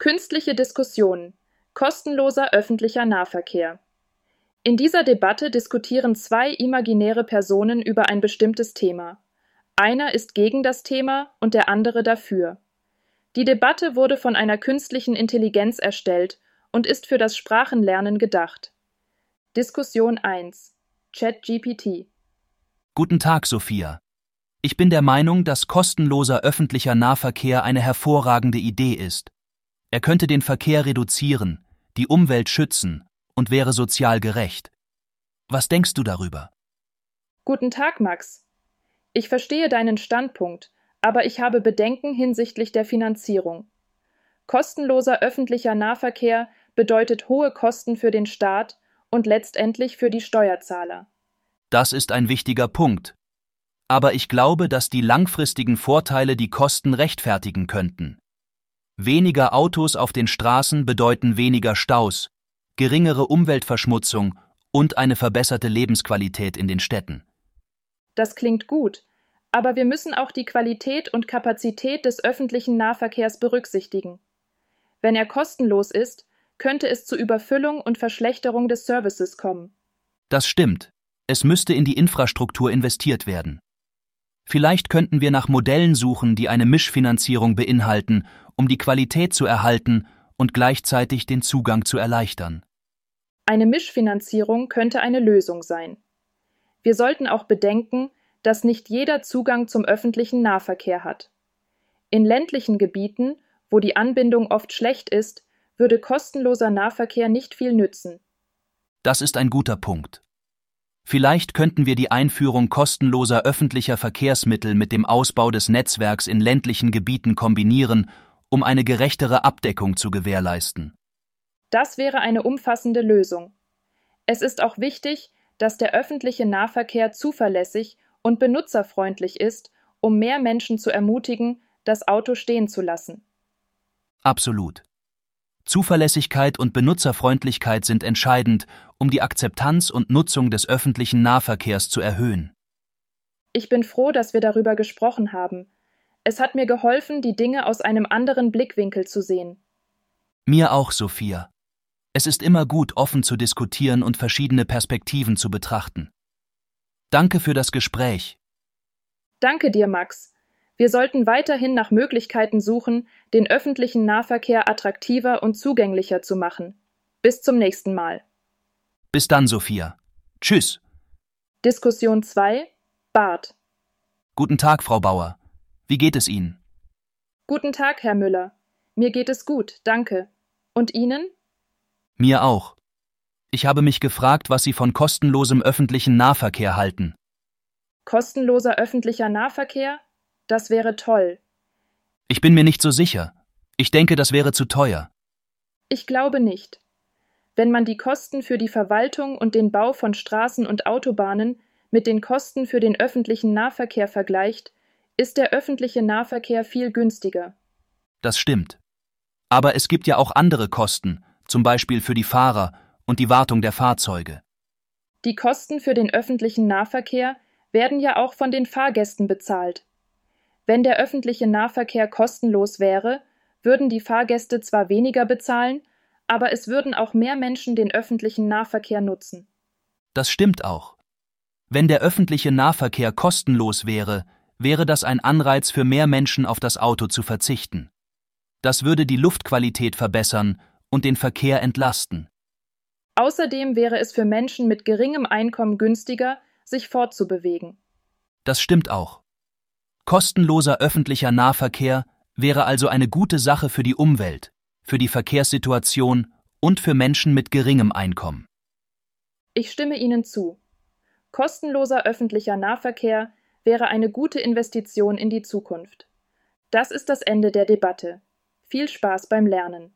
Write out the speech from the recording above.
Künstliche Diskussion. Kostenloser öffentlicher Nahverkehr. In dieser Debatte diskutieren zwei imaginäre Personen über ein bestimmtes Thema. Einer ist gegen das Thema und der andere dafür. Die Debatte wurde von einer künstlichen Intelligenz erstellt und ist für das Sprachenlernen gedacht. Diskussion 1 ChatGPT Guten Tag, Sophia. Ich bin der Meinung, dass kostenloser öffentlicher Nahverkehr eine hervorragende Idee ist. Er könnte den Verkehr reduzieren, die Umwelt schützen und wäre sozial gerecht. Was denkst du darüber? Guten Tag, Max. Ich verstehe deinen Standpunkt, aber ich habe Bedenken hinsichtlich der Finanzierung. Kostenloser öffentlicher Nahverkehr bedeutet hohe Kosten für den Staat und letztendlich für die Steuerzahler. Das ist ein wichtiger Punkt. Aber ich glaube, dass die langfristigen Vorteile die Kosten rechtfertigen könnten. Weniger Autos auf den Straßen bedeuten weniger Staus, geringere Umweltverschmutzung und eine verbesserte Lebensqualität in den Städten. Das klingt gut, aber wir müssen auch die Qualität und Kapazität des öffentlichen Nahverkehrs berücksichtigen. Wenn er kostenlos ist, könnte es zu Überfüllung und Verschlechterung des Services kommen. Das stimmt. Es müsste in die Infrastruktur investiert werden. Vielleicht könnten wir nach Modellen suchen, die eine Mischfinanzierung beinhalten, um die Qualität zu erhalten und gleichzeitig den Zugang zu erleichtern. Eine Mischfinanzierung könnte eine Lösung sein. Wir sollten auch bedenken, dass nicht jeder Zugang zum öffentlichen Nahverkehr hat. In ländlichen Gebieten, wo die Anbindung oft schlecht ist, würde kostenloser Nahverkehr nicht viel nützen. Das ist ein guter Punkt. Vielleicht könnten wir die Einführung kostenloser öffentlicher Verkehrsmittel mit dem Ausbau des Netzwerks in ländlichen Gebieten kombinieren, um eine gerechtere Abdeckung zu gewährleisten. Das wäre eine umfassende Lösung. Es ist auch wichtig, dass der öffentliche Nahverkehr zuverlässig und benutzerfreundlich ist, um mehr Menschen zu ermutigen, das Auto stehen zu lassen. Absolut. Zuverlässigkeit und Benutzerfreundlichkeit sind entscheidend, um die Akzeptanz und Nutzung des öffentlichen Nahverkehrs zu erhöhen. Ich bin froh, dass wir darüber gesprochen haben. Es hat mir geholfen, die Dinge aus einem anderen Blickwinkel zu sehen. Mir auch, Sophia. Es ist immer gut, offen zu diskutieren und verschiedene Perspektiven zu betrachten. Danke für das Gespräch. Danke dir, Max. Wir sollten weiterhin nach Möglichkeiten suchen, den öffentlichen Nahverkehr attraktiver und zugänglicher zu machen. Bis zum nächsten Mal. Bis dann, Sophia. Tschüss. Diskussion 2 Bart. Guten Tag, Frau Bauer. Wie geht es Ihnen? Guten Tag, Herr Müller. Mir geht es gut, danke. Und Ihnen? Mir auch. Ich habe mich gefragt, was Sie von kostenlosem öffentlichen Nahverkehr halten. Kostenloser öffentlicher Nahverkehr? Das wäre toll. Ich bin mir nicht so sicher. Ich denke, das wäre zu teuer. Ich glaube nicht. Wenn man die Kosten für die Verwaltung und den Bau von Straßen und Autobahnen mit den Kosten für den öffentlichen Nahverkehr vergleicht, ist der öffentliche Nahverkehr viel günstiger. Das stimmt. Aber es gibt ja auch andere Kosten, zum Beispiel für die Fahrer und die Wartung der Fahrzeuge. Die Kosten für den öffentlichen Nahverkehr werden ja auch von den Fahrgästen bezahlt. Wenn der öffentliche Nahverkehr kostenlos wäre, würden die Fahrgäste zwar weniger bezahlen, aber es würden auch mehr Menschen den öffentlichen Nahverkehr nutzen. Das stimmt auch. Wenn der öffentliche Nahverkehr kostenlos wäre, wäre das ein Anreiz für mehr Menschen auf das Auto zu verzichten. Das würde die Luftqualität verbessern und den Verkehr entlasten. Außerdem wäre es für Menschen mit geringem Einkommen günstiger, sich fortzubewegen. Das stimmt auch. Kostenloser öffentlicher Nahverkehr wäre also eine gute Sache für die Umwelt, für die Verkehrssituation und für Menschen mit geringem Einkommen. Ich stimme Ihnen zu. Kostenloser öffentlicher Nahverkehr wäre eine gute Investition in die Zukunft. Das ist das Ende der Debatte. Viel Spaß beim Lernen.